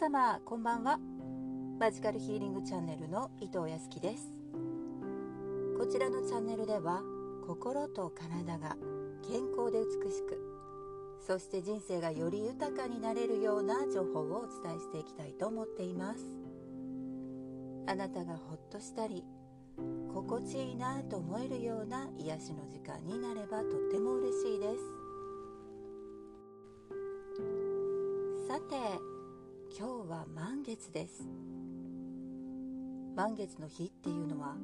様こんばんは。マジカルヒーリングチャンネルの伊藤康樹です。こちらのチャンネルでは心と体が健康で美しくそして人生がより豊かになれるような情報をお伝えしていきたいと思っています。あなたがほっとしたり心地いいなと思えるような癒しの時間になればとっても嬉しいです。さて今日は満月です。満月の日っていうのは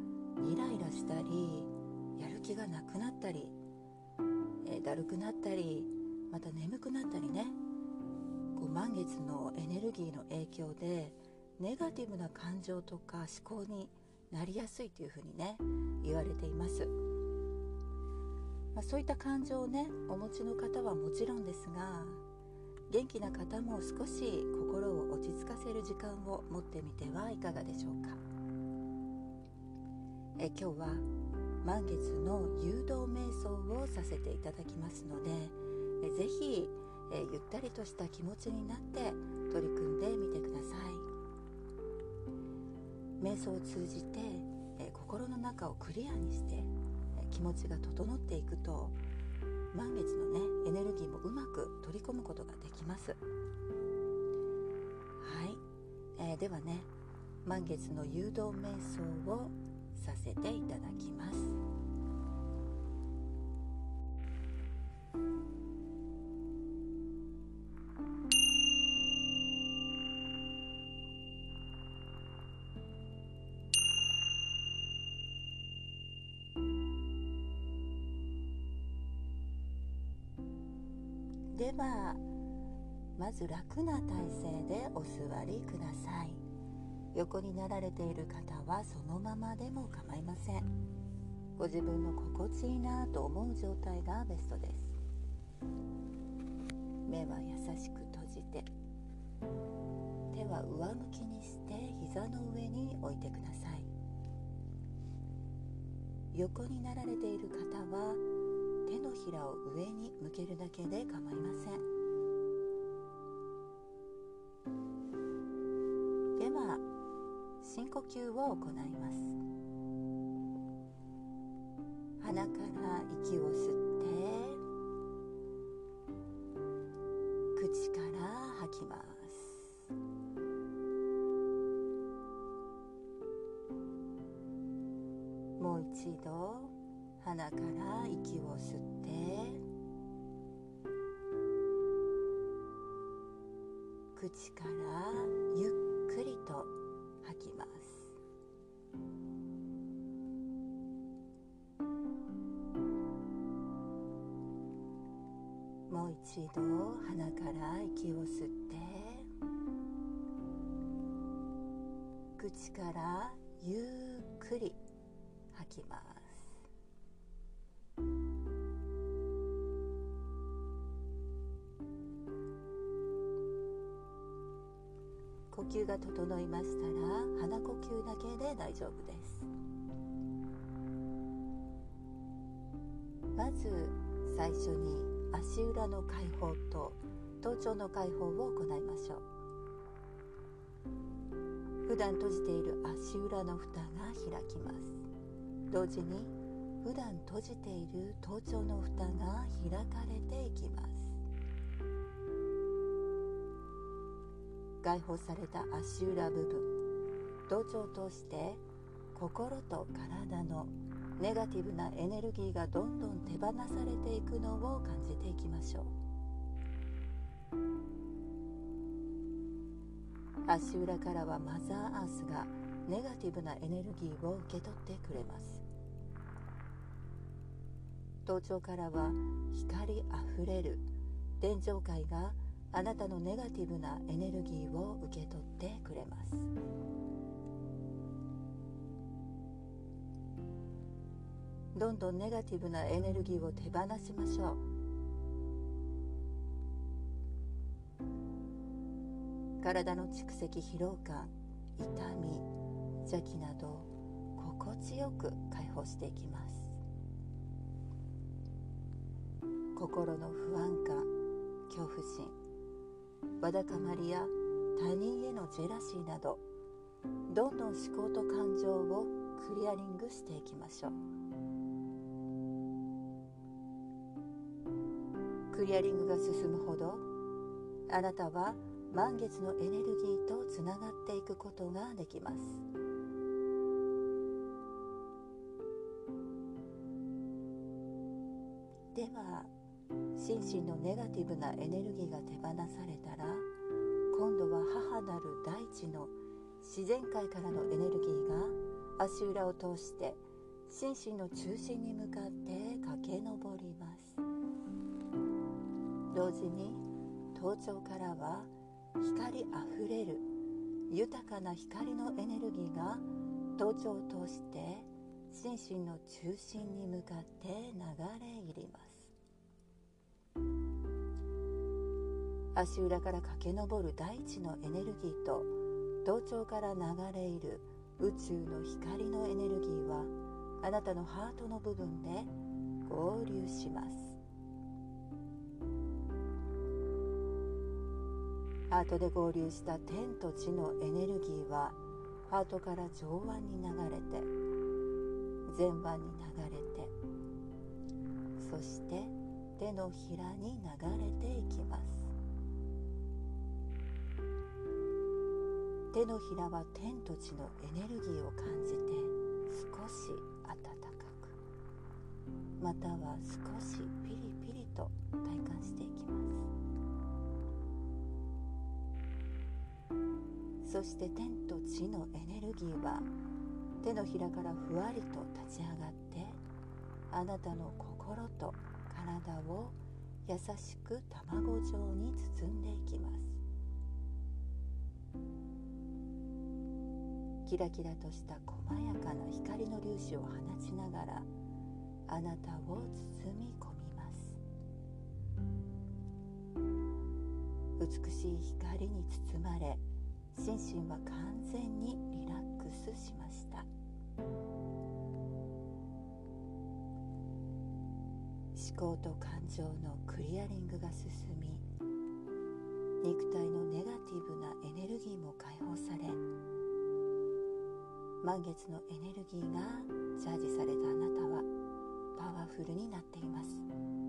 イライラしたりやる気がなくなったり、えー、だるくなったりまた眠くなったりね。こう満月のエネルギーの影響でネガティブな感情とか思考になりやすいというふうにね言われています、まあ、そういった感情をねお持ちの方はもちろんですが元気な方も少し心を落ち着かせる時間を持ってみてはいかがでしょうか。え今日は満月の誘導瞑想をさせていただきますのでえぜひえゆったりとした気持ちになって取り組んでみてください。瞑想を通じてえ心の中をクリアにして気持ちが整っていくと満月のねエネルギーもうまく取り込むことができます。ではね満月の誘導瞑想をさせていただきます。ではまず楽な体勢でお座りください。横になられている方はそのままでも構いません。ご自分の心地いいなと思う状態がベストです。目は優しく閉じて手は上向きにして膝の上に置いてください。横になられている方は手のひらを上に向けるだけで構深呼吸を行います。鼻から息を吸って口から吐きます。もう一度鼻から息を吸って口から一度鼻から息を吸って口からゆっくり吐きます。呼吸が整いましたら鼻呼吸だけで大丈夫です。まず最初に足裏の解放と頭頂の解放を行いましょう。普段閉じている足裏の蓋が開きます。同時に普段閉じている頭頂の蓋が開かれていきます。解放された足裏部分同調を通して心と体のネガティブなエネルギーがどんどん手放されていくのを感じていきましょう。足裏からはマザーアースがネガティブなエネルギーを受け取ってくれます。頭頂からは光あふれる。天上界があなたのネガティブなエネルギーを受け取ってくれます。どんどんネガティブなエネルギーを手放しましょう。体の蓄積疲労感痛み邪気など心地よく解放していきます。心の不安感恐怖心わだかまりや他人へのジェラシーなどどんどん思考と感情をクリアリングしていきましょう。クリアリングが進むほどあなたは満月のエネルギーとつながっていくことができます。では心身のネガティブなエネルギーが手放されたら今度は母なる大地の自然界からのエネルギーが足裏を通して心身の中心に向かって駆け上ります。同時に頭頂からは光あふれる豊かな光のエネルギーが頭頂を通して心身の中心に向かって流れ入ります。足裏から駆け上る大地のエネルギーと頭頂から流れ入る宇宙の光のエネルギーはあなたのハートの部分で合流します。ハートで合流した天と地のエネルギーはハートから上腕に流れて前腕に流れてそして手のひらに流れていきます。手のひらは天と地のエネルギーを感じて少し暖かくまたは少しピリピリと体感していきます。そして天と地のエネルギーは手のひらからふわりと立ち上がってあなたの心と体を優しく卵状に包んでいきます。キラキラとした細やかな光の粒子を放ちながらあなたを包み込みます。美しい光に包まれ心身は完全にリラックスしました。思考と感情のクリアリングが進み肉体のネガティブなエネルギーも解放され満月のエネルギーがチャージされたあなたはパワフルになっています。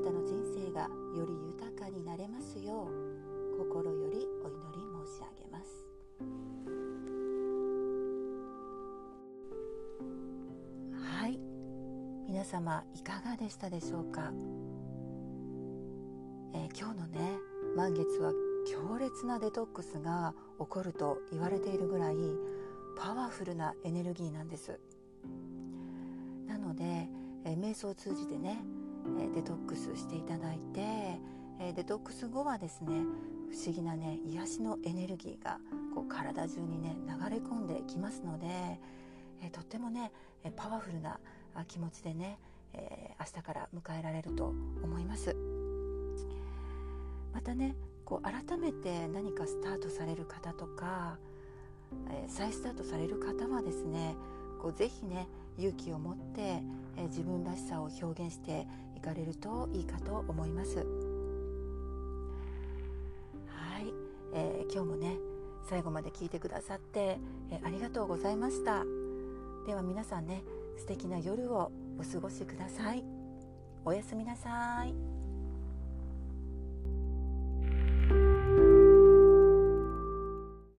なたの人生がより豊かになれますよう心よりお祈り申し上げます。はい。皆様いかがでしたでしょうか、えー、今日のね満月は強烈なデトックスが起こると言われているぐらいパワフルなエネルギーなんです。なので、え瞑想を通じてね、えデトックスしていただいて、えデトックス後はですね不思議なね癒しのエネルギーがこう体中にね流れ込んできますので、えとってもねパワフルな気持ちでね、え、明日から迎えられると思います。またねこう改めて何かスタートされる方とか、え、再スタートされる方はですねこうぜひね勇気を持って、え、自分らしさを表現して行かれるといいかと思います。はい、えー、今日もね最後まで聞いてくださって、えありがとうございました。では皆さんね素敵な夜をお過ごしください。おやすみなさい。